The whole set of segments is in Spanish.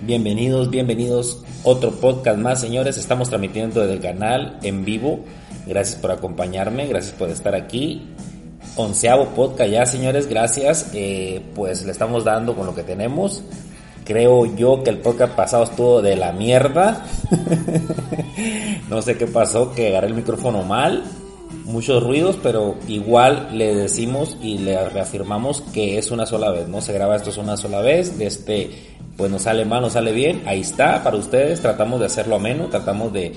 Bienvenidos, bienvenidos. Otro podcast más, señores. Estamos transmitiendo desde el canal en vivo. Gracias por acompañarme, gracias por estar aquí. Onceavo podcast ya, señores. Gracias. Eh, pues le estamos dando con lo que tenemos. Creo yo que el podcast pasado estuvo de la mierda. no sé qué pasó, que agarré el micrófono mal. Muchos ruidos, pero igual le decimos y le reafirmamos que es una sola vez, ¿no? Se graba esto es una sola vez. De este, pues nos sale mal, nos sale bien. Ahí está para ustedes. Tratamos de hacerlo ameno, tratamos de,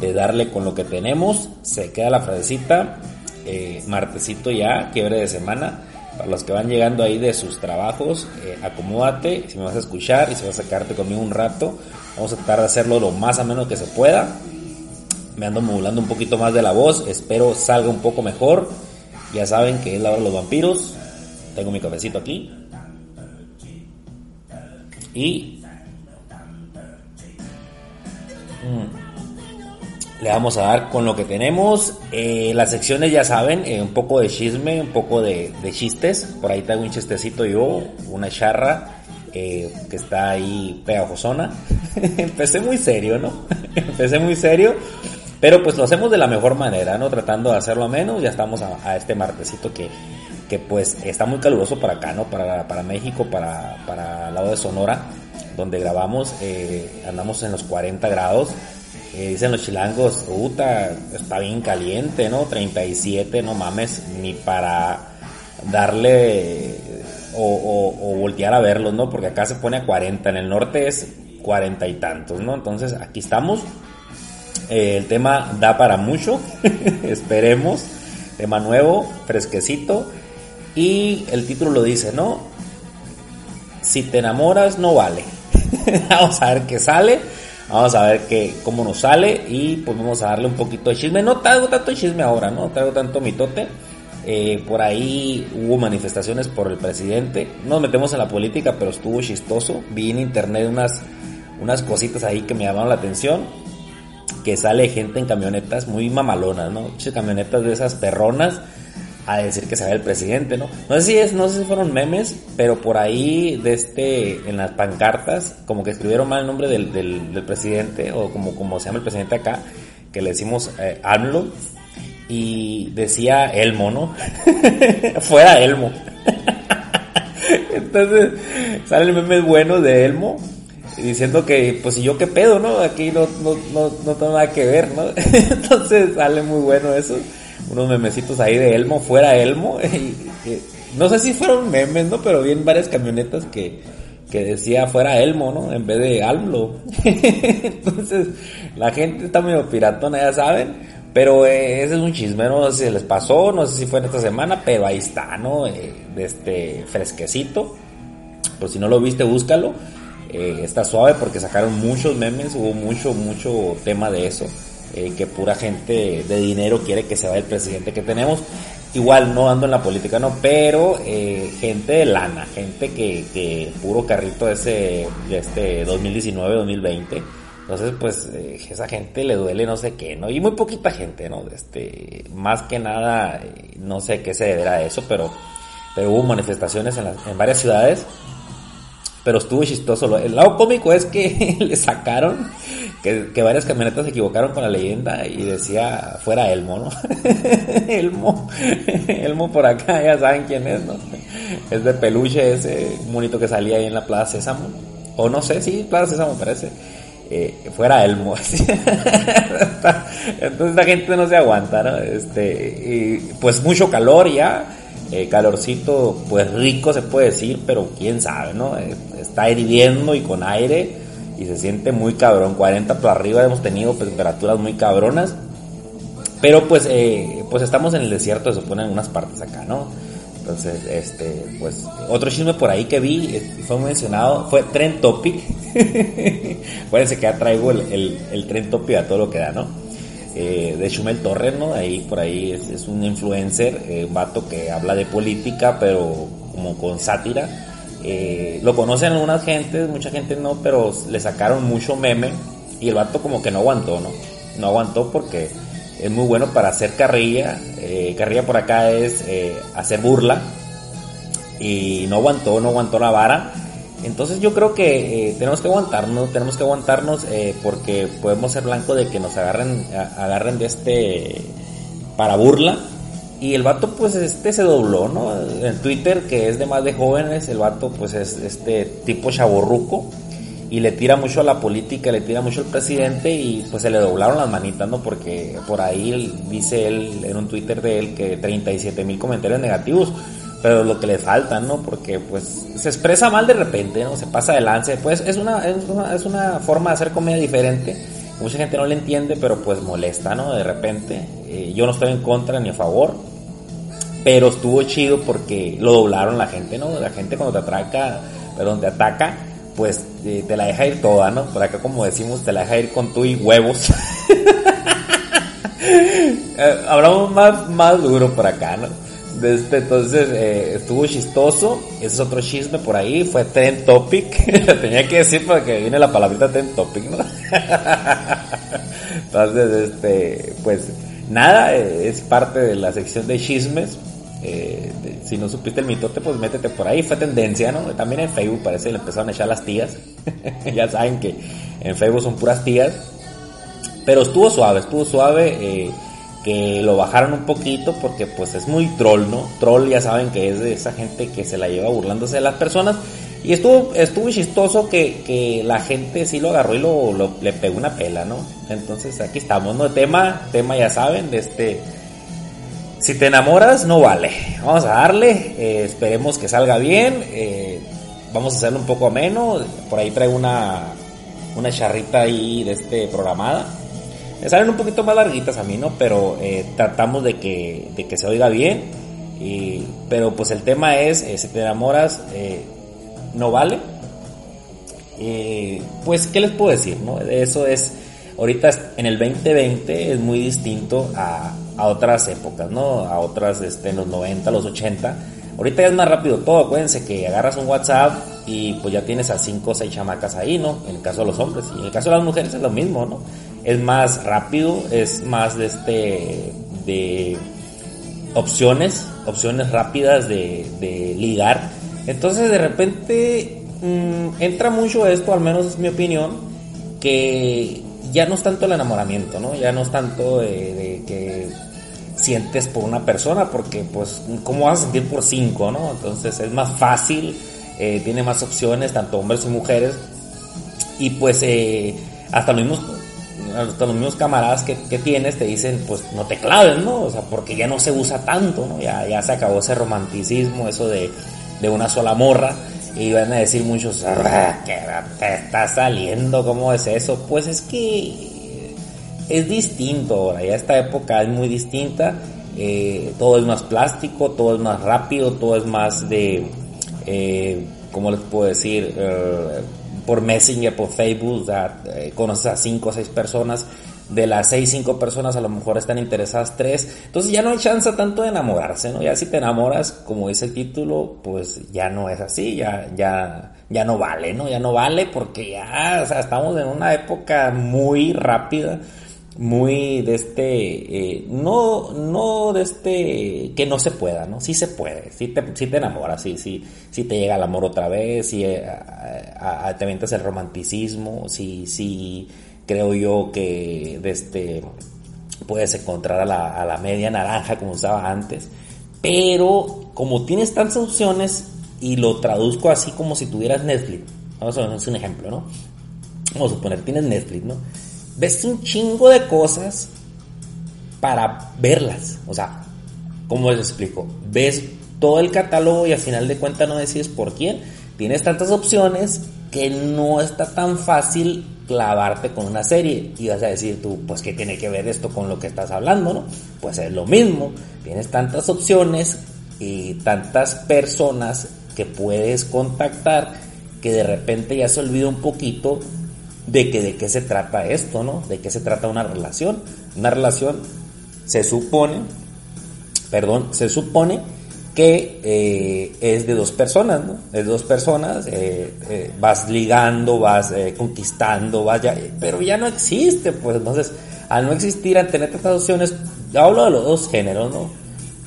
de darle con lo que tenemos. Se queda la frasecita. Eh, martesito ya, quiebre de semana para los que van llegando ahí de sus trabajos, eh, acomódate, si me vas a escuchar y si vas a quedarte conmigo un rato, vamos a tratar de hacerlo lo más a menos que se pueda. Me ando modulando un poquito más de la voz, espero salga un poco mejor. Ya saben que es la hora de los vampiros. Tengo mi cafecito aquí. Y... Mm, le vamos a dar con lo que tenemos. Eh, las secciones ya saben, eh, un poco de chisme, un poco de, chistes. Por ahí tengo un chistecito yo, una charra eh, que está ahí pegajosona. Empecé muy serio, ¿no? Empecé muy serio. Pero pues lo hacemos de la mejor manera, ¿no? Tratando de hacerlo menos. Ya estamos a, a este martesito que, que pues está muy caluroso para acá, ¿no? Para, para México, para, para el lado de Sonora, donde grabamos. andamos en los 40 grados. Eh, dicen los chilangos, puta, está bien caliente, ¿no? 37, no mames, ni para darle o, o, o, voltear a verlos, ¿no? Porque acá se pone a 40, en el norte es 40 y tantos, ¿no? Entonces aquí estamos. Eh, el tema da para mucho, esperemos. Tema nuevo, fresquecito. Y el título lo dice, ¿no? Si te enamoras, no vale. Vamos a ver qué sale. Vamos a ver que, cómo nos sale y pues vamos a darle un poquito de chisme. No traigo tanto chisme ahora, no traigo tanto mitote. Eh, por ahí hubo manifestaciones por el presidente. No nos metemos en la política, pero estuvo chistoso. Vi en internet unas, unas cositas ahí que me llamaron la atención. Que sale gente en camionetas muy mamalonas, ¿no? Camionetas de esas perronas a decir que se ve el presidente, ¿no? No sé si es, no sé si fueron memes, pero por ahí de este, en las pancartas, como que escribieron mal el nombre del, presidente, o como, como se llama el presidente acá, que le decimos eh, AMLO, y decía Elmo, ¿no? Fuera Elmo. Entonces, sale el meme bueno de Elmo, diciendo que, pues, y yo qué pedo, ¿no? Aquí no, no, no, no tengo nada que ver, ¿no? Entonces, sale muy bueno eso unos memecitos ahí de Elmo, fuera Elmo. No sé si fueron memes, ¿no? Pero vi varias camionetas que, que decía fuera Elmo, ¿no? En vez de Almlo. Entonces, la gente está medio piratona, ya saben. Pero eh, ese es un chisme, no sé si les pasó, no sé si fue en esta semana, pero ahí está, ¿no? Eh, este fresquecito. Pues si no lo viste, búscalo. Eh, está suave porque sacaron muchos memes, hubo mucho, mucho tema de eso eh, que pura gente de dinero quiere que se vaya el presidente que tenemos. Igual no ando en la política, no, pero eh, gente de lana, gente que, que puro carrito ese, de este 2019-2020. Entonces, pues, eh, esa gente le duele no sé qué, ¿no? Y muy poquita gente, ¿no? Este, más que nada, eh, no sé qué se deberá a eso, pero, pero hubo manifestaciones en, en varias ciudades pero estuvo chistoso. El lado cómico es que le sacaron que, varias camionetas se equivocaron con la leyenda y decía fuera Elmo, ¿no? Elmo, Elmo por acá, ya saben quién es, ¿no? Es de peluche ese monito que salía ahí en la Plaza Sésamo. O no sé, sí, Plaza Sésamo parece. Eh, fuera Elmo. Entonces la gente no se aguanta, ¿no? Este, y pues mucho calor ya eh, calorcito, pues rico se puede decir, pero quién sabe, ¿no? Eh, está hirviendo y con aire y se siente muy cabrón. 40 por arriba hemos tenido temperaturas muy cabronas. Pero pues, eh, pues estamos en el desierto, se supone en unas partes acá, ¿no? Entonces, este, pues, otro chisme por ahí que vi, fue mencionado, fue Trend Topic. Acuérdense que ya traigo el, el, el Trend Topic a todo lo que da, ¿no? eh, de Chumel Torres, ¿no? Ahí por ahí es, es un influencer, eh, un vato que habla de política, pero como con sátira. Eh, lo conocen algunas gentes, mucha gente no, pero le sacaron mucho meme y el vato como que no aguantó, ¿no? No aguantó porque es muy bueno para hacer carrilla. Eh, carrilla por acá es eh, hacer burla y no aguantó, no aguantó la vara Entonces yo creo que eh, tenemos que aguantarnos, tenemos que aguantarnos porque podemos ser blanco de que nos agarren, agarren de este para burla. Y el vato pues este se dobló, ¿no? En Twitter, que es de más de jóvenes, el vato pues es este tipo chaborruco y le tira mucho a la política, le tira mucho al presidente y pues se le doblaron las manitas, ¿no? Porque por ahí dice él en un Twitter de él que 37 mil comentarios negativos pero lo que le falta, ¿no? Porque pues se expresa mal de repente, ¿no? Se pasa de pues es una, es una, es una forma de hacer comedia diferente, mucha gente no le entiende, pero pues molesta, ¿no? De repente, eh, yo no estoy en contra ni a favor, pero estuvo chido porque lo doblaron la gente, ¿no? La gente cuando te atraca, perdón, te ataca, pues eh, te la deja ir toda, ¿no? Por acá como decimos, te la deja ir con tu y huevos. eh, hablamos más, más duro por acá, ¿no? Este, entonces eh, estuvo chistoso. Ese es otro chisme por ahí. Fue Trend Topic. Tenía que decir porque viene la palabrita Trend Topic, ¿no? entonces, este, pues nada, es parte de la sección de chismes. Eh, si no supiste el mitote, pues métete por ahí. Fue tendencia, ¿no? También en Facebook parece que le empezaron a echar las tías. ya saben que en Facebook son puras tías. Pero estuvo suave, estuvo suave. Eh, que lo bajaron un poquito porque pues es muy troll, ¿no? Troll ya saben que es de esa gente que se la lleva burlándose de las personas. Y estuvo, estuvo chistoso que, que la gente sí lo agarró y lo, le pegó una pela, ¿no? Entonces aquí estamos, ¿no? Tema, tema ya saben, de este... Si te enamoras, no vale. Vamos a darle, eh, esperemos que salga bien. Eh, vamos a hacerlo un poco ameno. Por ahí traigo una, una charrita ahí de este programada me salen un poquito más larguitas a mí, ¿no? Pero eh, tratamos de que, de que se oiga bien. Pero pues el tema es, si te enamoras, no vale. pues, ¿qué les puedo decir? No? Eso es, ahorita en el 2020 es muy distinto a, a otras épocas, ¿no? A otras, este, en los 90, los 80. Ahorita ya es más rápido todo, acuérdense que agarras un WhatsApp y pues ya tienes a 5 o 6 chamacas ahí, ¿no? En el caso de los hombres. Y en el caso de las mujeres es lo mismo, ¿no? es más rápido, es más de este de opciones, opciones rápidas de, ligar. Entonces de repente mm, entra mucho esto, al menos es mi opinión, que ya no es tanto el enamoramiento, ¿no? Ya no es tanto de, que sientes por una persona, porque pues, ¿cómo vas a sentir por cinco, no? Entonces es más fácil, eh, tiene más opciones, tanto hombres y mujeres, y pues eh, hasta los mismos camaradas que, tienes te dicen, pues no te claves, ¿no? O sea, porque ya no se usa tanto, ¿no? Ya, ya se acabó ese romanticismo, eso de, una sola morra. Y van a decir muchos, ah, que te está saliendo, ¿cómo es eso? Pues es que es distinto ahora, ya esta época es muy distinta. Eh, todo es más plástico, todo es más rápido, todo es más de, eh, ¿cómo les puedo decir? Eh, por Messenger, por Facebook, eh, conoces a cinco o seis personas, de las seis, cinco personas a lo mejor están interesadas tres, entonces ya no hay chance tanto de enamorarse, ¿no? Ya si te enamoras, como dice el título, pues ya no es así, ya, ya, ya no vale, ¿no? Ya no vale porque ya, o sea, estamos en una época muy rápida, muy de este, eh, no, no de este, que no se pueda, ¿no? Sí se puede, sí te, sí te enamoras, sí, sí, sí te llega el amor otra vez, sí eh, te aventas el romanticismo, sí, sí creo yo que este, puedes encontrar a la, a la media naranja como usaba antes, pero como tienes tantas opciones y lo traduzco así como si tuvieras Netflix, vamos a hacer un ejemplo, ¿no? Vamos a suponer, tienes Netflix, ¿no? ves un chingo de cosas para verlas. O sea, ¿cómo les explico? Ves todo el catálogo y al final de cuentas no decides por quién. Tienes tantas opciones que no está tan fácil clavarte con una serie. Y vas a decir tú, pues ¿qué tiene que ver esto con lo que estás hablando, no? Pues es lo mismo. Tienes tantas opciones y tantas personas que puedes contactar que de repente ya se olvida un poquito de que de qué se trata esto, ¿no? De qué se trata una relación. Una relación se supone, perdón, se supone que eh, es de dos personas, ¿no? Es de dos personas, eh, eh, vas ligando, vas conquistando, vas ya, pero ya no existe, pues entonces, al no existir, al tener estas opciones, hablo de los dos géneros, ¿no?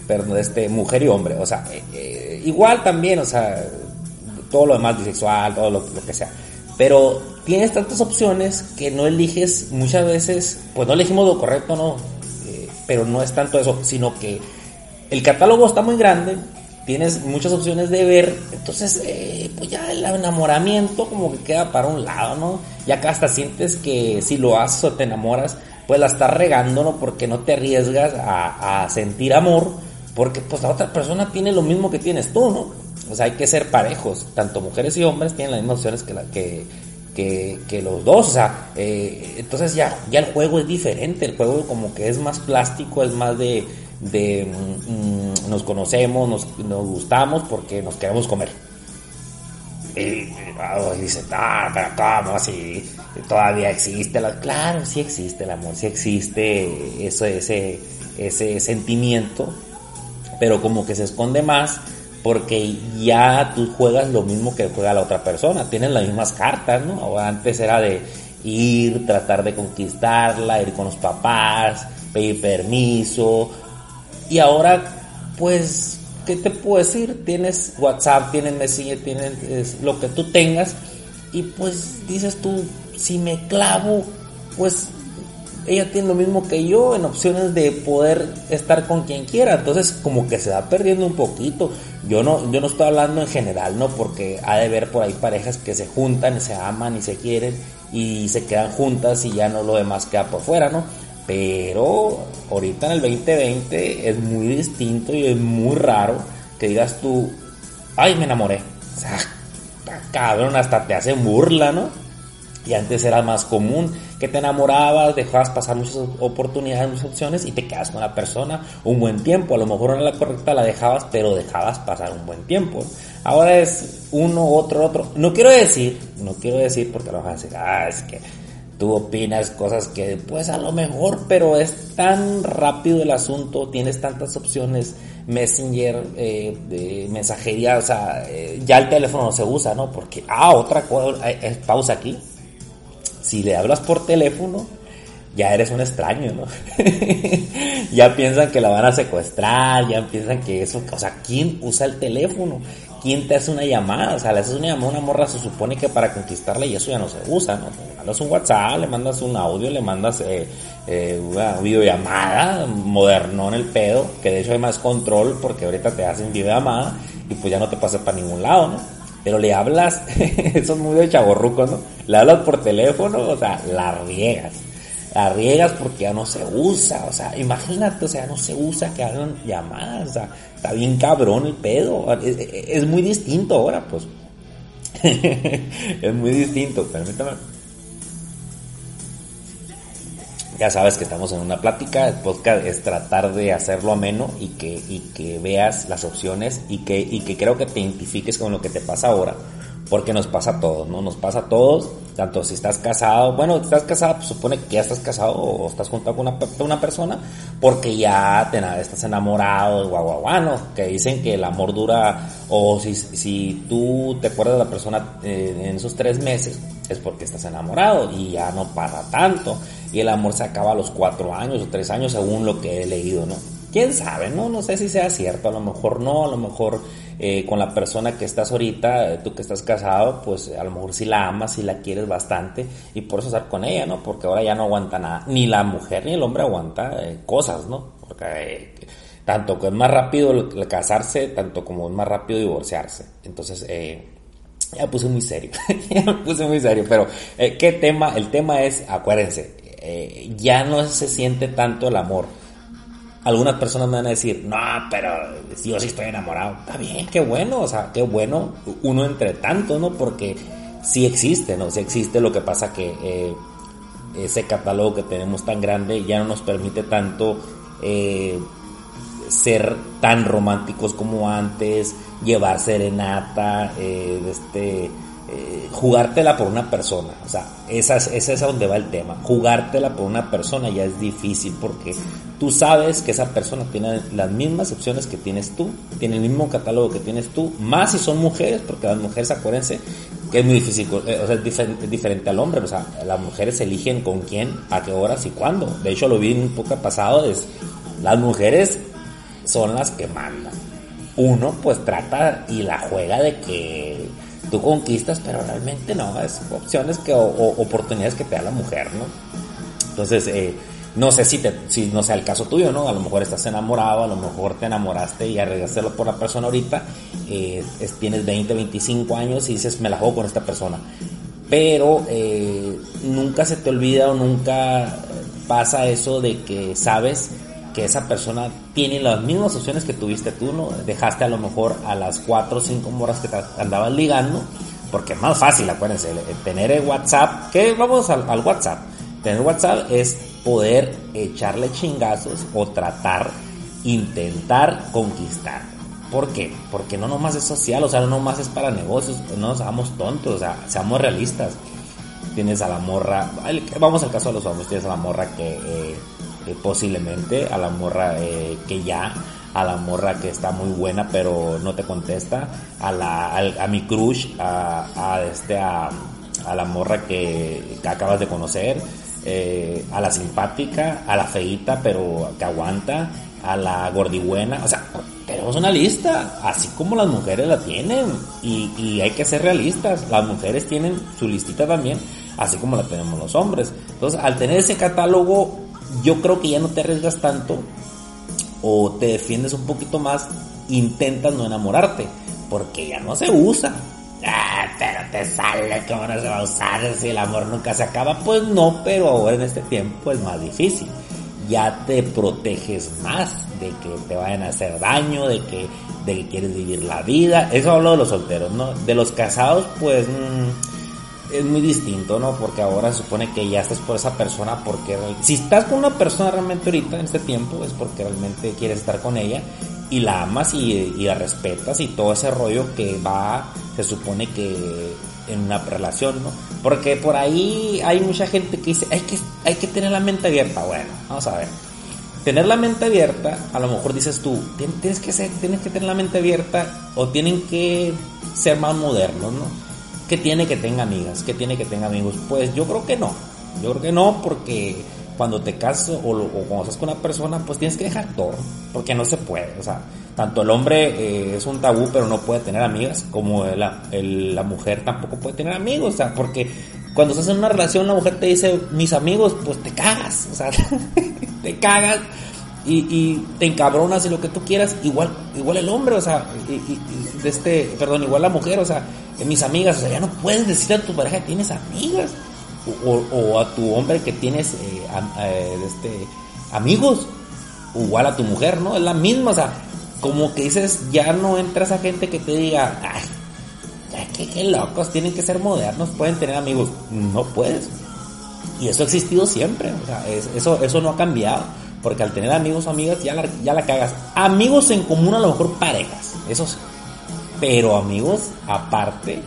Perdón, este, mujer y hombre, o sea, igual también, o sea, todo lo demás bisexual, todo lo, que sea. Pero tienes tantas opciones que no eliges muchas veces, pues no elegimos lo correcto, no, pero no es tanto eso, sino que el catálogo está muy grande, tienes muchas opciones de ver, entonces eh, pues ya el enamoramiento como que queda para un lado, ¿no? Ya que hasta sientes que si lo haces o te enamoras, pues la estás regando, ¿no? Porque no te arriesgas a, sentir amor, porque pues la otra persona tiene lo mismo que tienes tú, ¿no? O sea, hay que ser parejos, tanto mujeres y hombres tienen las mismas opciones que, la, que, los dos, o sea, eh, entonces ya, ya el juego es diferente, el juego como que es más plástico, es más de de mm, nos conocemos, nos, nos, gustamos porque nos queremos comer. Y, dice, ah, pero ¿cómo así? Todavía existe la... Claro, sí existe el amor, sí existe eso, ese, ese sentimiento, pero como que se esconde más porque ya tú juegas lo mismo que juega la otra persona, tienes las mismas cartas, ¿no? antes era de ir, tratar de conquistarla, ir con los papás, pedir permiso, y ahora, pues, ¿qué te puedo decir? Tienes WhatsApp, tienes Messenger, tienes lo que tú tengas. Y pues dices tú, si me clavo, pues ella tiene lo mismo que yo en opciones de poder estar con quien quiera. Entonces como que se va perdiendo un poquito. Yo no, yo no estoy hablando en general, ¿no? Porque ha de ver por ahí parejas que se juntan y se aman y se quieren y se quedan juntas y ya no lo demás queda por fuera, ¿no? Pero ahorita en el 2020 es muy distinto y es muy raro que digas tú, ay, me enamoré. O sea, cabrón, hasta te hace burla, ¿no? Y antes era más común que te enamorabas, dejabas pasar muchas oportunidades, muchas opciones y te quedas con la persona un buen tiempo. A lo mejor no era la correcta, la dejabas, pero dejabas pasar un buen tiempo. Ahora es uno, otro, otro. No quiero decir, no quiero decir porque lo vas a decir, ah, es que tú opinas cosas que pues a lo mejor, pero es tan rápido el asunto, tienes tantas opciones, Messenger, eh, mensajería, o sea, eh, ya el teléfono no se usa, ¿no? Porque, ah, otra cosa, eh, pausa aquí, si le hablas por teléfono, ya eres un extraño, ¿no? ya piensan que la van a secuestrar, ya piensan que eso, o sea, ¿quién usa el teléfono? ¿quién te hace una llamada? O sea, le haces una llamada a una morra, se supone que para conquistarla y eso ya no se usa, ¿no? Le mandas un WhatsApp, le mandas un audio, le mandas eh, eh, una videollamada, moderno en el pedo, que de hecho hay más control porque ahorita te hacen videollamada y pues ya no te pasa para ningún lado, ¿no? Pero le hablas, eso es muy de chaborruco, ¿no? Le hablas por teléfono, o sea, la riegas la riegas porque ya no se usa, o sea, imagínate, o sea, no se usa que hagan llamadas, o sea, está bien cabrón el pedo, es, muy distinto ahora, pues, es muy distinto, permítame. Ya sabes que estamos en una plática, el podcast es tratar de hacerlo ameno y que, y que veas las opciones y que, y que creo que te identifiques con lo que te pasa ahora porque nos pasa a todos, ¿no? Nos pasa a todos, tanto si estás casado, bueno, si estás casado, pues supone que ya estás casado o estás juntado con una, una persona, porque ya te, estás enamorado, guau, guau, ¿no? Que dicen que el amor dura, o si, si tú te acuerdas de la persona eh, en esos tres meses, es porque estás enamorado y ya no pasa tanto, y el amor se acaba a los cuatro años o tres años, según lo que he leído, ¿no? Quién sabe, ¿no? No sé si sea cierto, a lo mejor no, a lo mejor eh, con la persona que estás ahorita, eh, tú que estás casado, pues a lo mejor sí la amas, sí la quieres bastante y por eso estar con ella, ¿no? Porque ahora ya no aguanta nada, ni la mujer ni el hombre aguanta eh, cosas, ¿no? Porque tanto que es más rápido el, casarse, tanto como es más rápido divorciarse. Entonces, ya puse muy serio, ya puse muy serio, pero ¿qué tema? El tema es, acuérdense, ya no se siente tanto el amor algunas personas me van a decir, no, pero yo sí estoy enamorado. Está bien, qué bueno, o sea, qué bueno, uno entre tanto, ¿no? Porque sí existe, ¿no? Sí existe, lo que pasa que eh, ese catálogo que tenemos tan grande ya no nos permite tanto eh, ser tan románticos como antes, llevar serenata, eh, este eh, jugártela por una persona. O sea, esa es, esa es a donde va el tema. Jugártela por una persona ya es difícil porque tú sabes que esa persona tiene las mismas opciones que tienes tú, tiene el mismo catálogo que tienes tú, más si son mujeres, porque las mujeres, acuérdense, que es muy difícil, eh, o sea, es diferente, diferente, al hombre, o sea, las mujeres eligen con quién, a qué horas y cuándo. De hecho, lo vi en un poco pasado, es las mujeres son las que mandan. Uno pues trata y la juega de que tú conquistas, pero realmente no, es opciones que, o, oportunidades que te da la mujer, ¿no? Entonces, eh, no sé si, te, si no sea el caso tuyo, ¿no? A lo mejor estás enamorado, a lo mejor te enamoraste y arriesgaste por la persona ahorita, eh, tienes 20, 25 años y dices, me la juego con esta persona. Pero eh, nunca se te olvida o nunca pasa eso de que sabes que esa persona tiene las mismas opciones que tuviste tú, ¿no? Dejaste a lo mejor a las 4 o 5 horas que te andabas ligando, porque es más fácil, acuérdense, tener el WhatsApp, que vamos al, WhatsApp, tener WhatsApp es poder echarle chingazos o tratar, intentar conquistar. ¿Por qué? Porque no nomás es social, o sea, no nomás es para negocios, no nos tontos, o sea, seamos realistas. Tienes a la morra, vamos al caso de los hombres, tienes a la morra que eh, posiblemente, a la morra eh, que ya, a la morra que está muy buena pero no te contesta, a, la, a, mi crush, a, este, a, la morra que, acabas de conocer, eh, a la simpática, a la feita pero que aguanta, a la gordibuena, o sea, tenemos una lista, así como las mujeres la tienen, y, y, hay que ser realistas, las mujeres tienen su listita también, así como la tenemos los hombres. Entonces, al tener ese catálogo, yo creo que ya no te arriesgas tanto o te defiendes un poquito más, intentas no enamorarte, porque ya no se usa. Ah, pero te sale, ¿cómo no se va a usar si el amor nunca se acaba? Pues no, pero ahora en este tiempo es más difícil. Ya te proteges más de que te vayan a hacer daño, de que, de que quieres vivir la vida. Eso hablo de los solteros, ¿no? De los casados, pues... Mmm, es muy distinto, ¿no? Porque ahora se supone que ya estás por esa persona porque si estás con una persona realmente ahorita en este tiempo es porque realmente quieres estar con ella y la amas y, la respetas y todo ese rollo que va, se supone que en una relación, ¿no? Porque por ahí hay mucha gente que dice, hay que, hay que tener la mente abierta. Bueno, vamos a ver. Tener la mente abierta, a lo mejor dices tú, tienes que ser, tienes que tener la mente abierta o tienen que ser más modernos, ¿no? ¿Qué tiene que tenga amigas? ¿Qué tiene que tenga amigos? Pues yo creo que no. Yo creo que no porque cuando te casas o, cuando estás con una persona, pues tienes que dejar todo. Porque no se puede. O sea, tanto el hombre eh, es un tabú, pero no puede tener amigas, como la, mujer tampoco puede tener amigos. O sea, porque cuando estás en una relación, la mujer te dice, mis amigos, pues te cagas. O sea, te cagas y, y, te encabronas y lo que tú quieras, igual, igual el hombre, o sea, y, este, perdón, igual la mujer, o sea, mis amigas, o sea, ya no puedes decir a tu pareja que tienes amigas, o, a tu hombre que tienes eh, eh, este, amigos, igual a tu mujer, ¿no? Es la misma, o sea, como que dices, ya no entra esa gente que te diga, ay, qué locos, tienen que ser modernos, pueden tener amigos, no puedes. Y eso ha existido siempre, o sea, eso, eso no ha cambiado. Porque al tener amigos o amigas ya la, ya la cagas. Amigos en común a lo mejor parejas, eso sí. Pero amigos aparte,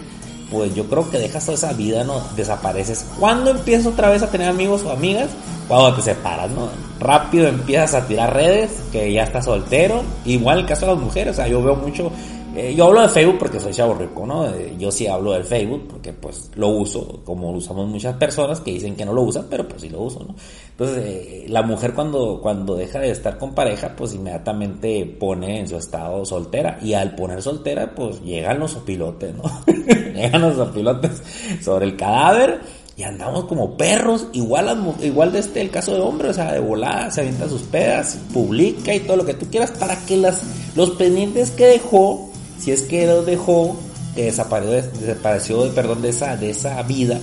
pues yo creo que dejas toda esa vida, ¿no? Desapareces. ¿Cuándo empiezas otra vez a tener amigos o amigas? Cuando te separas, ¿no? Rápido empiezas a tirar redes, que ya estás soltero. Igual el caso de las mujeres, o sea, yo veo mucho eh, yo hablo de Facebook porque soy chavo rico, ¿no? Eh, yo sí hablo del Facebook porque pues lo uso, como lo usamos muchas personas que dicen que no lo usan, pero pues sí lo uso, ¿no? Entonces, eh, la mujer cuando, cuando deja de estar con pareja, pues inmediatamente pone en su estado soltera. Y al poner soltera, pues llegan los opilotes, ¿no? llegan los opilotes sobre el cadáver y andamos como perros, igual, igual de este el caso de hombre, o sea, de volada, se avienta sus pedas, publica y todo lo que tú quieras para que las, los pendientes que dejó si es que lo dejó, que desapareció, desapareció perdón, de esa, de esa vida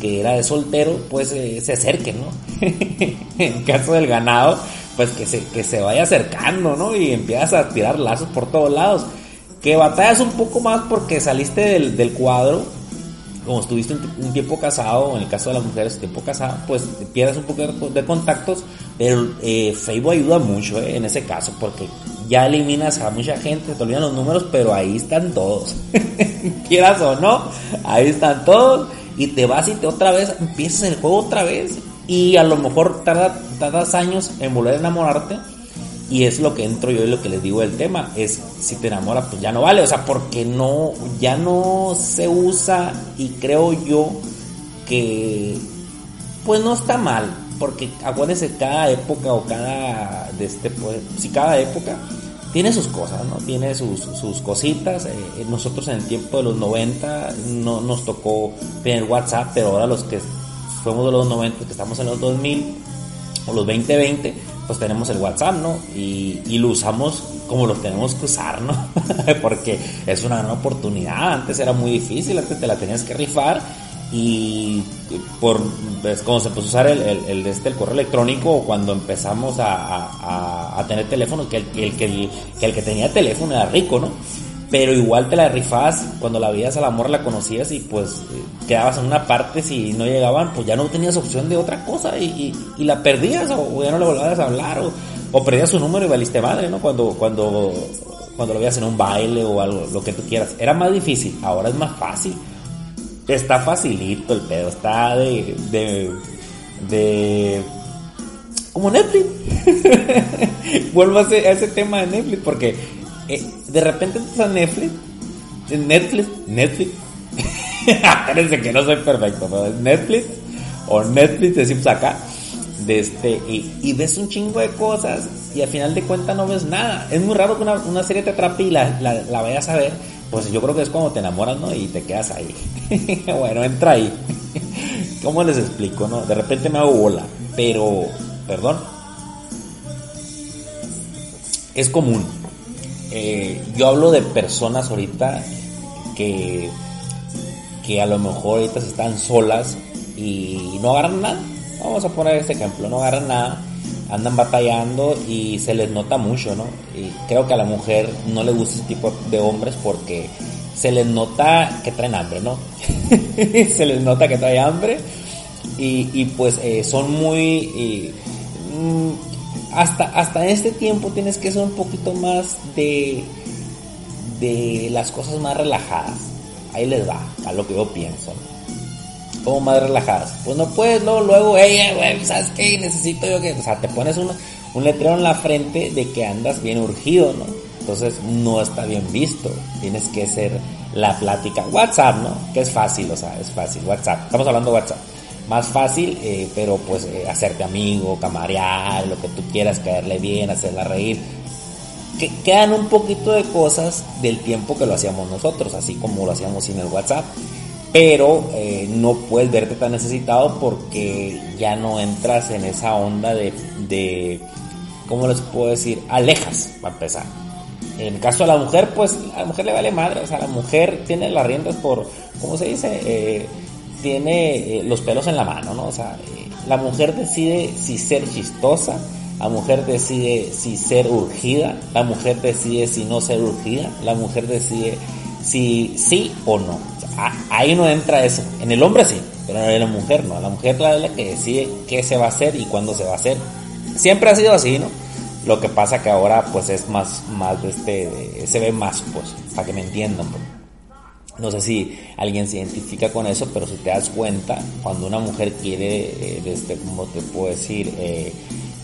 que era de soltero, pues eh, se acerquen, ¿no? en caso del ganado, pues que se, que se vaya acercando, ¿no? Y empiezas a tirar lazos por todos lados. Que batallas un poco más porque saliste del, del cuadro, como estuviste un, tiempo casado, en el caso de las mujeres, tiempo casado, pues pierdes un poco de, contactos, pero eh, Facebook ayuda mucho eh, en ese caso, porque ya eliminas a mucha gente, te olvidan los números, pero ahí están todos. Quieras o no, ahí están todos. Y te vas y te otra vez empiezas el juego otra vez. Y a lo mejor tarda, tardas años en volver a enamorarte. Y es lo que entro yo y lo que les digo del tema. Es si te enamoras, pues ya no vale. O sea, porque no, ya no se usa. Y creo yo que pues no está mal porque acuérdense cada época o cada de este pues si cada época tiene sus cosas, ¿no? Tiene sus, sus cositas. Eh, nosotros en el tiempo de los 90 no nos tocó tener WhatsApp, pero ahora los que fuimos de los 90, que estamos en los 2000 o los 2020, pues tenemos el WhatsApp, ¿no? Y, lo usamos como lo tenemos que usar, ¿no? Porque es una gran oportunidad. Antes era muy difícil, antes te la tenías que rifar y por pues, cuando se puso a usar el, el, este, el correo electrónico cuando empezamos a, a, tener teléfono que el, que el, que el que tenía teléfono era rico no pero igual te la rifabas cuando la veías al amor la conocías y pues quedabas en una parte si no llegaban pues ya no tenías opción de otra cosa y, y, la perdías o, ya no le volvías a hablar o, o perdías su número y valiste madre no cuando cuando cuando lo veías en un baile o algo lo que tú quieras era más difícil ahora es más fácil está facilito el pedo, está de, de, de como Netflix. Vuelvo a ese, ese, tema de Netflix porque eh, de repente estás a Netflix, Netflix, Netflix. Acuérdense que no soy perfecto, pero es Netflix o Netflix decimos acá. De este, y, y, ves un chingo de cosas y al final de cuentas no ves nada. Es muy raro que una, una serie te atrape y la, la, la vayas a ver pues yo creo que es cuando te enamoras, ¿no? Y te quedas ahí. bueno, entra ahí. ¿Cómo les explico, no? De repente me hago bola, pero, perdón, es común. Eh, yo hablo de personas ahorita que, que a lo mejor ahorita están solas y no agarran nada. Vamos a poner este ejemplo, no agarran nada andan batallando y se les nota mucho, ¿no? Y creo que a la mujer no le gusta ese tipo de hombres porque se les nota que traen hambre, ¿no? se les nota que traen hambre y, pues eh, son muy... Mm, hasta, hasta este tiempo tienes que ser un poquito más de, de las cosas más relajadas. Ahí les va, a lo que yo pienso. como más relajadas. Pues no puedes, luego, luego, hey, güey, ¿sabes qué? Necesito yo que. O sea, te pones un, un letrero en la frente de que andas bien urgido, ¿no? Entonces no está bien visto. Tienes que ser la plática. WhatsApp, ¿no? Que es fácil, o sea, es fácil. WhatsApp. Estamos hablando de WhatsApp. Más fácil, eh, pero pues eh, hacerte amigo, camarear, lo que tú quieras, caerle bien, hacerla reír. Que, quedan un poquito de cosas del tiempo que lo hacíamos nosotros, así como lo hacíamos sin el WhatsApp pero eh, no puedes verte tan necesitado porque ya no entras en esa onda de, de ¿cómo les puedo decir? Alejas, para empezar. En el caso de la mujer, pues a la mujer le vale madre, o sea, la mujer tiene las riendas por, ¿cómo se dice? Eh, tiene eh, los pelos en la mano, ¿no? O sea, la mujer decide si ser chistosa, la mujer decide si ser urgida, la mujer decide si no ser urgida, la mujer decide si sí o no ahí no entra eso. En el hombre sí, pero en la mujer no. La mujer es la que decide qué se va a hacer y cuándo se va a hacer. Siempre ha sido así, ¿no? Lo que pasa que ahora pues es más, más de este, se ve más, pues, para que me entiendan. Pues. No sé si alguien se identifica con eso, pero si te das cuenta, cuando una mujer quiere, eh, este, como te puedo decir, eh,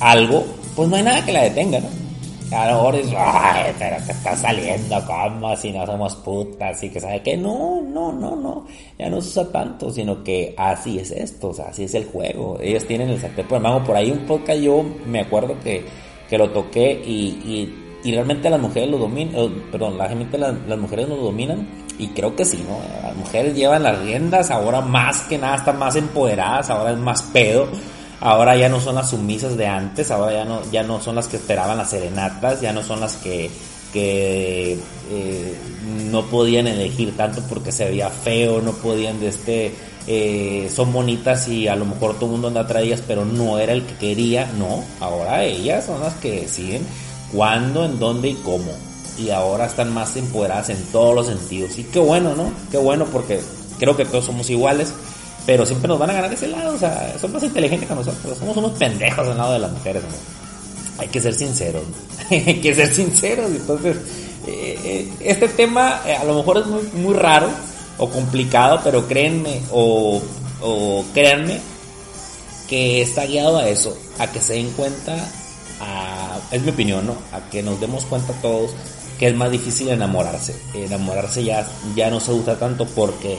algo, pues no hay nada que la detenga, ¿no? a lo mejor dices, ay, pero te está saliendo como si no somos putas y que sabe que no, no, no, no, ya no se usa tanto, sino que así es esto, o sea, así es el juego. Ellos tienen el sartén por el por ahí un poco yo me acuerdo que, que lo toqué y, y, realmente las mujeres lo dominan, eh, perdón, la gente, las, las mujeres lo dominan y creo que sí, ¿no? Las mujeres llevan las riendas, ahora más que nada están más empoderadas, ahora es más pedo ahora ya no son las sumisas de antes, ahora ya no, ya no son las que esperaban las serenatas, ya no son las que, que eh, no podían elegir tanto porque se veía feo, no podían de este, eh, son bonitas y a lo mejor todo el mundo anda de ellas, pero no era el que quería, no, ahora ellas son las que deciden cuándo, en dónde y cómo. Y ahora están más empoderadas en todos los sentidos. Y qué bueno, ¿no? Qué bueno porque creo que todos somos iguales pero siempre nos van a ganar ese lado, o sea, son más inteligentes que nosotros, somos unos pendejos al lado de las mujeres, Hay que ser sinceros, hay que ser sinceros, entonces, eh, eh, este tema eh, a lo mejor es muy, muy raro o complicado, pero créanme o, o créanme que está guiado a eso, a que se den cuenta, a, es mi opinión, ¿no? A que nos demos cuenta todos que es más difícil enamorarse. Enamorarse ya, ya no se usa tanto porque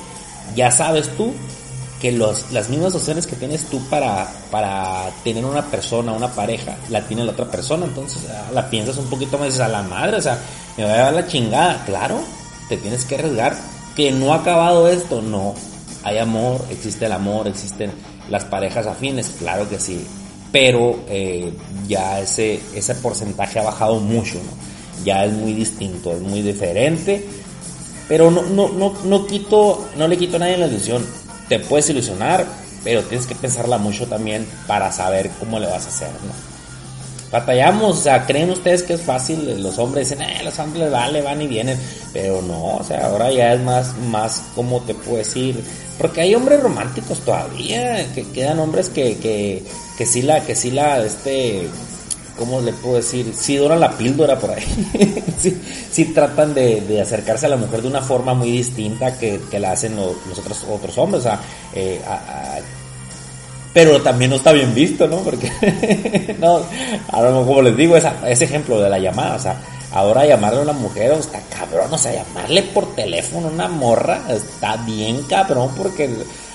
ya sabes tú que los, las mismas opciones que tienes tú para, para tener una persona, una pareja, la tiene la otra persona, entonces ah, la piensas un poquito más a la madre, o sea, me va a dar la chingada, claro, te tienes que arriesgar, que no ha acabado esto, no, hay amor, existe el amor, existen las parejas afines, claro que sí, pero eh, ya ese, ese porcentaje ha bajado mucho, ya es muy distinto, es muy diferente, pero no, no, no, no quito, no le quito a nadie la ilusión, te puedes ilusionar, pero tienes que pensarla mucho también para saber cómo le vas a hacer, ¿no? Batallamos, o sea, creen ustedes que es fácil, los hombres dicen, eh, los hombres vale, van y vienen, pero no, o sea, ahora ya es más, más, ¿cómo te puedo decir? Porque hay hombres románticos todavía, que quedan hombres que, que, que sí la, que sí la, este, ¿cómo le puedo decir? Sí duran la píldora por ahí. sí, tratan de, acercarse a la mujer de una forma muy distinta que, la hacen los, otros, otros hombres. O sea, eh, pero también no está bien visto, ¿no? Porque, no, ahora como les digo, ese ejemplo de la llamada, o sea, ahora llamarle a una mujer está cabrón, o sea, llamarle por teléfono a una morra está bien cabrón porque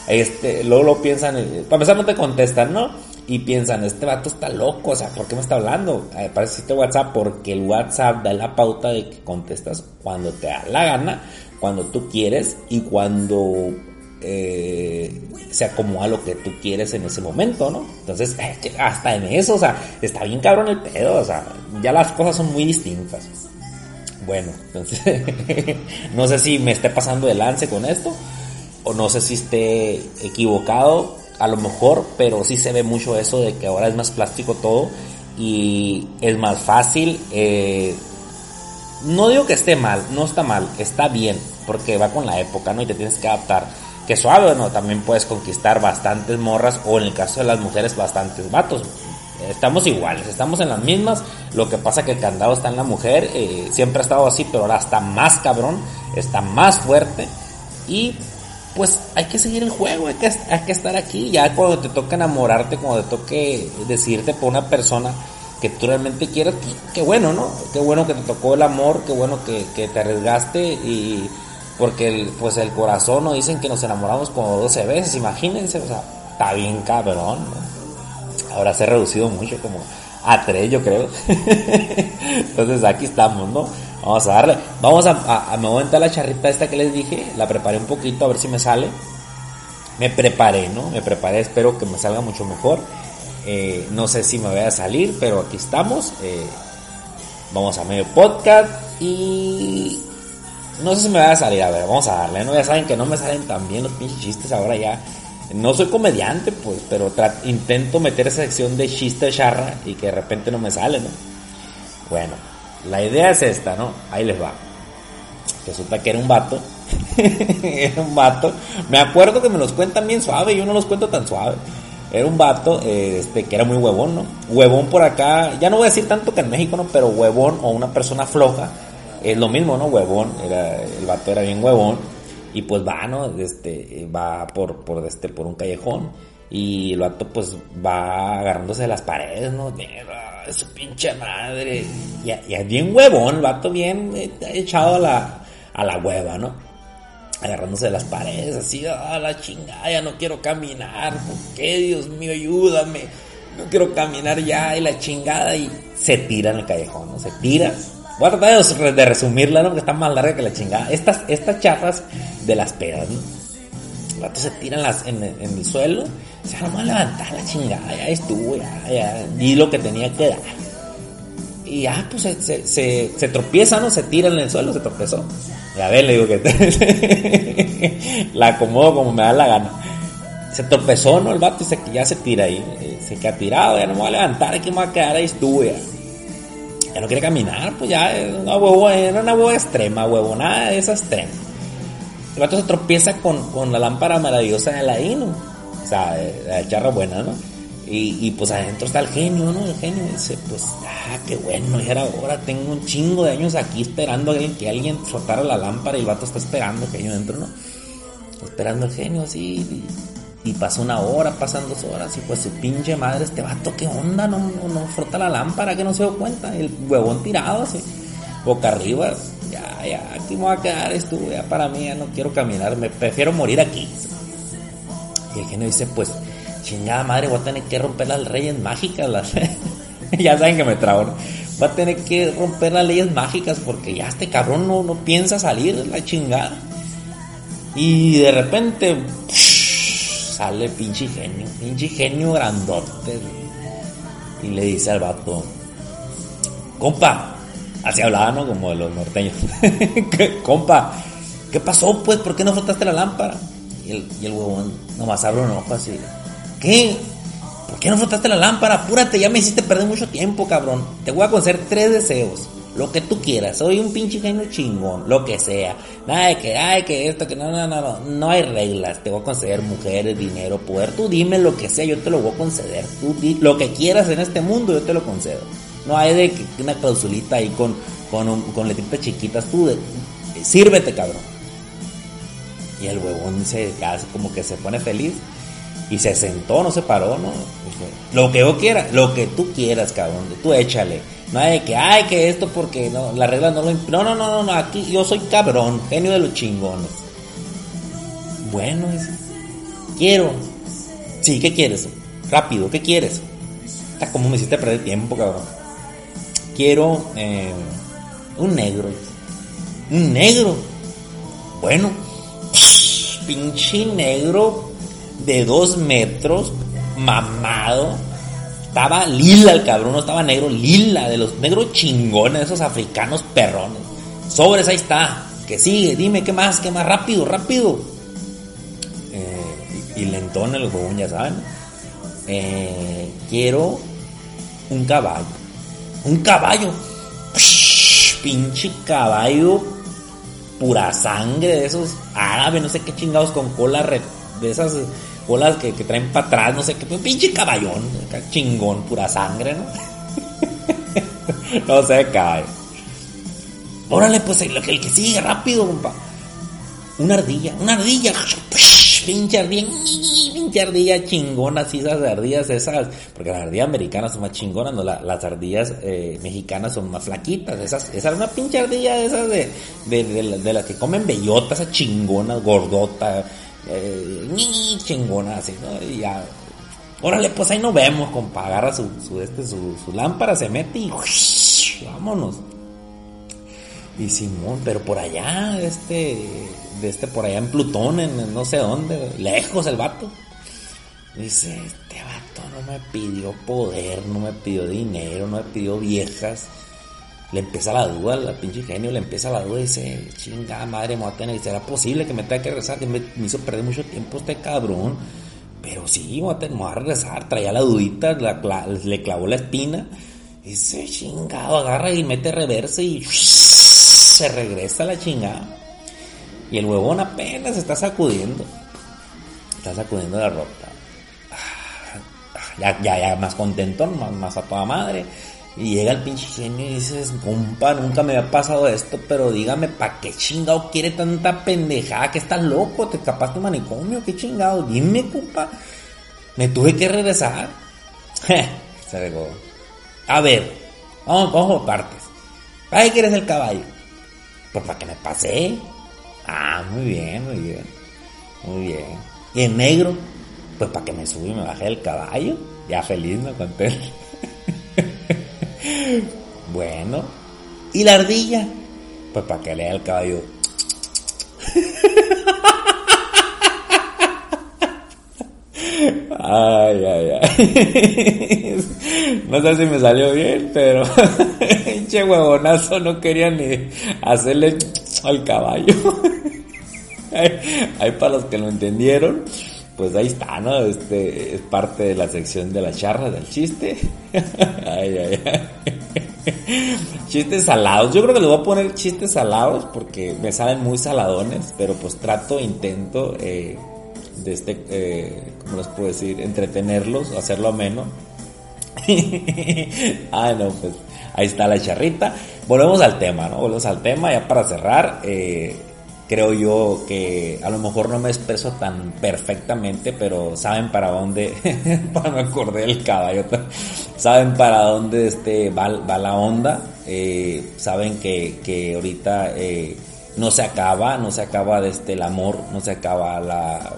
este, luego lo piensan, para empezar no te contestan, ¿no? Y piensan, este vato está loco, o sea, ¿por qué me está hablando? Eh, parece este WhatsApp porque el WhatsApp da la pauta de que contestas cuando te da la gana, cuando tú quieres y cuando eh, se acomoda lo que tú quieres en ese momento, ¿no? Entonces, eh, hasta en eso, o sea, está bien cabrón el pedo, o sea, ya las cosas son muy distintas. Bueno, entonces, no sé si me esté pasando de lance con esto, o no sé si esté equivocado, a lo mejor, pero sí se ve mucho eso de que ahora es más plástico todo y es más fácil. Eh, no digo que esté mal, no está mal, está bien, porque va con la época, ¿no? Y te tienes que adaptar. Que suave, ¿no? También puedes conquistar bastantes morras o en el caso de las mujeres bastantes vatos. Estamos iguales, estamos en las mismas. Lo que pasa que el candado está en la mujer, eh, siempre ha estado así, pero ahora está más cabrón, está más fuerte. Y pues hay que seguir el juego, hay que, hay que estar aquí. Ya cuando te toca enamorarte, cuando te toque decidirte por una persona que tú realmente quieras, pues qué bueno, ¿no? Qué bueno que te tocó el amor, qué bueno que, que te arriesgaste y porque el, pues el corazón nos dicen que nos enamoramos como 12 veces, imagínense, o sea, está bien cabrón. Ahora se ha reducido mucho, como a 3 yo creo. Entonces aquí estamos, ¿no? Vamos a darle. Vamos a, a, me voy a la charrita esta que les dije. La preparé un poquito a ver si me sale. Me preparé, ¿no? Me preparé, espero que me salga mucho mejor. Eh, no sé si me vaya a salir, pero aquí estamos. Eh, vamos a medio podcast y no sé si me va a salir. A ver, vamos a darle, ¿no? Ya saben que no me salen tan bien los pinches chistes ahora ya. No soy comediante, pues, pero intento meter esa sección de chiste charra y que de repente no me sale, ¿no? Bueno, la idea es esta, ¿no? Ahí les va. Resulta que era un vato. era un vato. Me acuerdo que me los cuentan bien suave, yo no los cuento tan suave. Era un vato eh, este, que era muy huevón, ¿no? Huevón por acá, ya no voy a decir tanto que en México, ¿no? Pero huevón o una persona floja es lo mismo, ¿no? Huevón, era, el vato era bien huevón. Y pues va, ¿no? Este, va por, por, este, por un callejón. Y el vato pues va agarrándose de las paredes, ¿no? Su pinche madre. Y, es bien huevón, el vato bien eh, echado a la, a la hueva, ¿no? Agarrándose de las paredes, así, a la chingada, ya no quiero caminar, ¿por qué? Dios mío, ayúdame, no quiero caminar ya, y la chingada, y se tira en el callejón, ¿no? Se tira. Voy a tratar de, resumirla, ¿no? Porque está más larga que la chingada. Estas, estas de las pedas. El vato se tira en, las, en, en el suelo se vamos a levantar la chingada, ya estuvo, ya, ya, di lo que tenía que dar. Y ya, pues se, se, se, tropieza, ¿no? Se tira en el suelo, se tropezó. Y a ver, le digo que la acomodo como me da la gana. Se tropezó, ¿no? El vato se, ya se tira ahí. Eh, se queda tirado, ya no me voy a levantar, aquí me voy a quedar, ahí estuvo, ya. Ya no quiere caminar, pues ya, una huevo, era una huevo extrema, huevo, nada de esa extrema. El vato se tropieza con, con la lámpara maravillosa de la ¿no? O sea, la charra buena, ¿no? Y, y, pues adentro está el genio, ¿no? El genio dice, pues, ah, qué bueno, ya era tengo un chingo de años aquí esperando a que alguien soltara la lámpara y el vato está esperando que yo dentro, ¿no? Esperando el genio, así, y, pasa una hora, pasan dos horas, y pues su pinche madre, este vato, ¿qué onda? No, no, frota la lámpara, que no se dio cuenta, el huevón tirado, así, boca arriba, ya, ya, aquí me voy a quedar, estuve, ya para mí, ya no quiero caminar, me prefiero morir aquí. Y el genio dice, pues, chingada madre, voy a tener que romper las leyes mágicas. Ya saben que me trago. Va a tener que romper las leyes mágicas porque ya este cabrón no, no piensa salir la chingada. Y de repente sale pinche genio, pinche genio grandote. Y le dice al vato, compa, así hablaba, ¿no? Como los norteños. compa, ¿qué pasó pues? ¿Por qué no frotaste la lámpara? Y el, y el huevón nomás abre un ojo así. ¿Qué? ¿Por qué no frotaste la lámpara? Apúrate, ya me hiciste perder mucho tiempo, cabrón. Te voy a conceder tres deseos. Lo que tú quieras. Soy un pinche genio chingón. Lo que sea. Nada de que, ay, que esto, que no, no, no, no. No hay reglas. Te voy a conceder mujeres, dinero, poder. Tú dime lo que sea, yo te lo voy a conceder. Tú lo que quieras en este mundo, yo te lo concedo. No hay de una clausulita ahí con, con, con letritas chiquitas. Tú de, sírvete, cabrón. Y el huevón se como que se pone feliz. Y se sentó, no se paró, ¿no? Lo que yo quiera, lo que tú quieras, cabrón. Tú échale. No hay de que, ay, que esto porque no, la regla no lo No, no, no, no, no, aquí yo soy cabrón, genio de los chingones. Bueno, quiero. Sí, ¿qué quieres? Rápido, ¿qué quieres? Está como me hiciste perder tiempo, cabrón. Quiero eh, un negro. Un negro. Bueno, pinche negro de dos metros, mamado. Estaba lila el cabrón, estaba negro, lila, de los negros chingones, esos africanos perrones. Sobres, ahí está. Que sigue, dime, ¿qué más? ¿Qué más? Rápido, rápido. Eh, y, y lentón el huevón, ya saben. Eh, quiero un caballo. Un caballo. pinche caballo. Pura sangre de esos árabes, no sé qué chingados con cola de esas bolas que, traen para atrás, no sé qué, pinche caballón, chingón, pura sangre, ¿no? no sé, cae. Órale, pues el, el, que sigue rápido, compa. Una ardilla, una ardilla, pinche ardilla, pinche ardilla chingona, así esas ardillas esas, porque las ardillas americanas son más chingonas, no, la, las ardillas eh, mexicanas son más flaquitas, esas, esa es una pinche ardilla de esas de, de, de, las que comen bellotas, esas chingonas, gordota, eh, ni chingona, así, ¿no? Y ya, órale, pues ahí nos vemos, compa, agarra su, su, este, su, su lámpara, se mete y vámonos. Y Simón, pero por allá, este, de este, por allá en Plutón, en, no sé dónde, lejos el vato. Dice, este vato no me pidió poder, no me pidió dinero, no me pidió viejas le empieza la duda, la pinche genio le empieza la duda y dice, chingada madre, me voy a tener, ¿será posible que me tenga que rezar? Que me, hizo perder mucho tiempo este cabrón. Pero sí, me voy a, tener, me voy regresar, traía la dudita, le clavó la espina. Dice, chingado, agarra y mete reversa y se regresa la chingada. Y el huevón apenas está sacudiendo. Está sacudiendo la ropa. Ya, ya, ya más contento, más, más a toda madre. Y llega el pinche genio y dices, compa, nunca me había pasado esto, pero dígame, ¿pa' qué chingado quiere tanta pendejada? Que estás loco, te escapaste de manicomio, qué chingado, dime, compa. Me tuve que regresar. Se regó. A ver, vamos, vamos partes. ¿Para qué quieres el caballo? Pues para que me pase. Ah, muy bien, muy bien. Muy bien. ¿Y el negro? Pues para que me subí y me bajé del caballo. Ya feliz, me conté. Bueno. ¿Y la ardilla? Pues para que lea el caballo. Ay, ay, ay. No sé si me salió bien, pero che huevonazo no quería ni hacerle al caballo. Ahí para los que lo entendieron, pues ahí está, ¿no? Este es parte de la sección de la charla del chiste. ay, ay, ay. Chistes salados. Yo creo que les voy a poner chistes salados porque me salen muy saladones, pero pues trato, intento eh, de este, eh, ¿cómo les puedo decir? Entretenerlos, hacerlo ameno. ah, no, pues ahí está la charrita. Volvemos al tema, ¿no? Volvemos al tema ya para cerrar. Eh, creo yo que a lo mejor no me expreso tan perfectamente, pero saben para dónde, para me acordé del caballo, saben para dónde este, va, la onda, eh, saben que, que ahorita eh, no se acaba, no se acaba desde el amor, no se acaba la,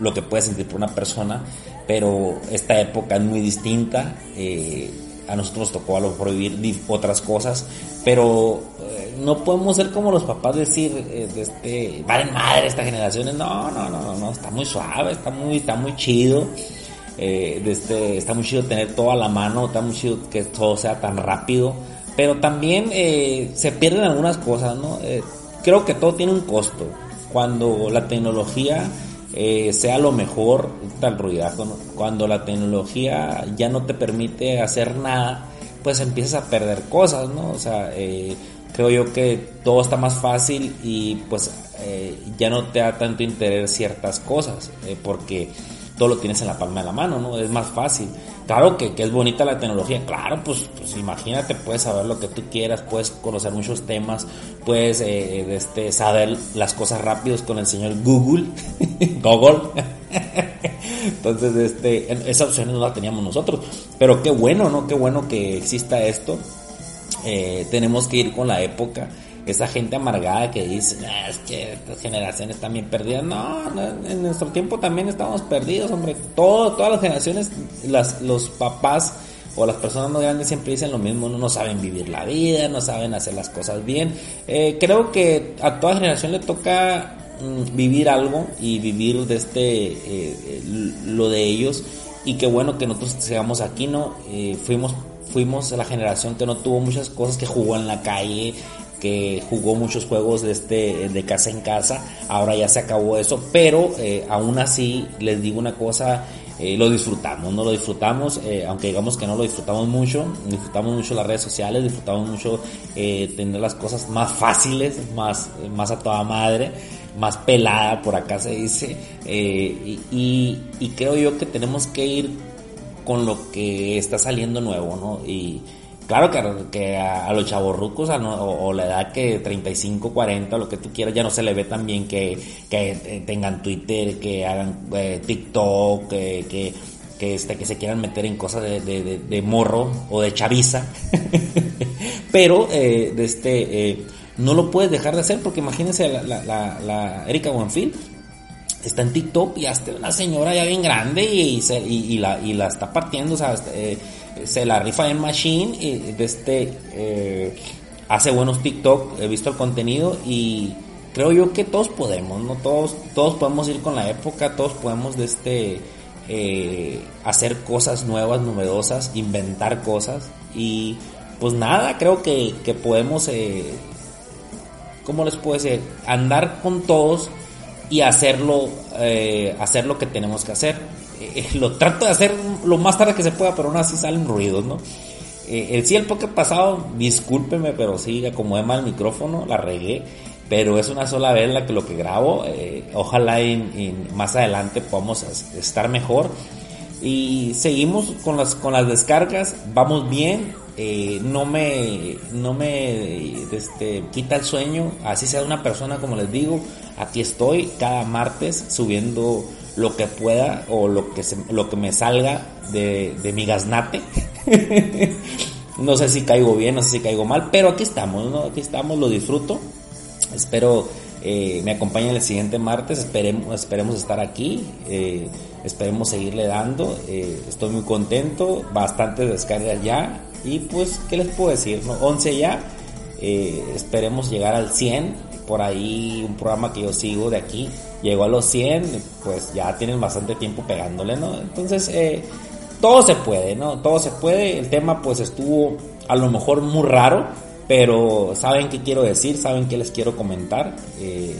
lo que puedes sentir por una persona, pero esta época es muy distinta. Eh, a nosotros nos tocó a lo mejor vivir otras cosas, pero eh, no podemos ser como los papás decir, eh, este, valen madre esta generación, no, no, no, no, está muy suave, está muy, está muy chido, eh, de este, está muy chido tener todo a la mano, está muy chido que todo sea tan rápido, pero también se pierden algunas cosas, ¿no? creo que todo tiene un costo, cuando la tecnología sea lo mejor, tal ruidajo, cuando la tecnología ya no te permite hacer nada, pues empiezas a perder cosas, ¿no? O sea, eh, creo yo que todo está más fácil y pues eh, ya no te da tanto interés ciertas cosas, eh, porque todo lo tienes en la palma de la mano, ¿no? Es más fácil. Claro que, que es bonita la tecnología, claro, pues, pues, imagínate, puedes saber lo que tú quieras, puedes conocer muchos temas, puedes este, saber las cosas rápidos con el señor Google, Google. Entonces, este, esa opción no la teníamos nosotros. Pero qué bueno, ¿no? Qué bueno que exista esto. Eh, tenemos que ir con la época. Esa gente amargada que dice, ah, es que estas generaciones están bien perdidas. No, en nuestro tiempo también estamos perdidos, hombre. Todo, todas las generaciones, las, los papás o las personas más grandes siempre dicen lo mismo, no, saben vivir la vida, no saben hacer las cosas bien. Eh, creo que a toda generación le toca Mm, vivir algo y vivir de este eh, eh, lo de ellos y qué bueno que nosotros seamos aquí no eh, fuimos fuimos la generación que no tuvo muchas cosas que jugó en la calle que jugó muchos juegos de este de casa en casa ahora ya se acabó eso pero aún así les digo una cosa lo disfrutamos, no lo disfrutamos, aunque digamos que no lo disfrutamos mucho, disfrutamos mucho las redes sociales, disfrutamos mucho tener las cosas más fáciles, más, más a toda madre, más pelada, por acá se dice, eh, y, creo yo que tenemos que ir con lo que está saliendo nuevo, ¿no? Y claro que, a, los chavorrucos o, la edad que 35, 40, lo que tú quieras, ya no se le ve tan bien que, que tengan Twitter, que hagan eh, TikTok, que, que, este, que se quieran meter en cosas de, de, morro o de chaviza. Pero, eh, de este no lo puedes dejar de hacer porque imagínense la, la, la, Erika Buenfil está en TikTok y hasta una señora ya bien grande y, se, y, la, y la está partiendo, o sea, eh, se la rifa en Machine y de este eh, hace buenos TikTok, he visto el contenido y creo yo que todos podemos, ¿no? Todos, todos podemos ir con la época, todos podemos de este eh, hacer cosas nuevas, novedosas, inventar cosas y pues nada, creo que, que podemos ¿cómo les puedo decir? Andar con todos y hacerlo, eh, hacer lo que tenemos que hacer. Eh, lo trato de hacer lo más tarde que se pueda, pero aún así salen ruidos, ¿no? Eh, el sí, el pasado, discúlpeme, pero sí, acomodé mal el micrófono, la regué, pero es una sola vez la que lo que grabo. ojalá más adelante podamos estar mejor. Y seguimos con las, con las descargas, vamos bien, eh, no me, no me este, quita el sueño, así sea una persona como les digo, aquí estoy cada martes subiendo lo que pueda o lo que, lo que me salga de, de mi gaznate. no sé si caigo bien, no sé si caigo mal, pero aquí estamos, ¿no? Aquí estamos, lo disfruto. Espero eh, me acompañen el siguiente martes, esperemos, esperemos estar aquí, eh, esperemos seguirle dando. estoy muy contento, bastantes descargas ya. Y pues, ¿qué les puedo decir? ¿no? 11 ya, eh, esperemos llegar al 100. Por ahí un programa que yo sigo de aquí llegó a los 100, pues ya tienen bastante tiempo pegándole, ¿no? Entonces, eh, todo se puede, ¿no? Todo se puede. El tema pues estuvo a lo mejor muy raro, pero saben qué quiero decir, saben qué les quiero comentar. Eh,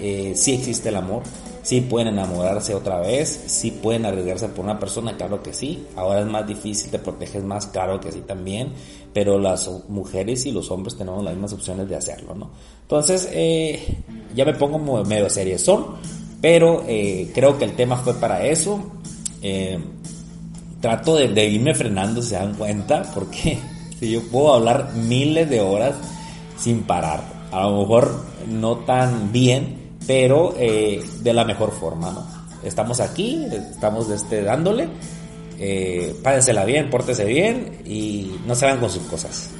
eh, sí existe el amor, Sí pueden enamorarse otra vez, sí pueden arriesgarse por una persona, claro que sí. Ahora es más difícil, te proteges más, claro que sí también. Pero las mujeres y los hombres tenemos las mismas opciones de hacerlo, ¿no? Entonces, eh, ya me pongo medio serie son, pero eh, creo que el tema fue para eso. Eh, trato de, de irme frenando, si se dan cuenta, porque si yo puedo hablar miles de horas sin parar. A lo mejor no tan bien, pero eh, de la mejor forma, ¿no? Estamos aquí, estamos este, dándole, eh, párensela bien, pórtese bien y no se hagan con sus cosas.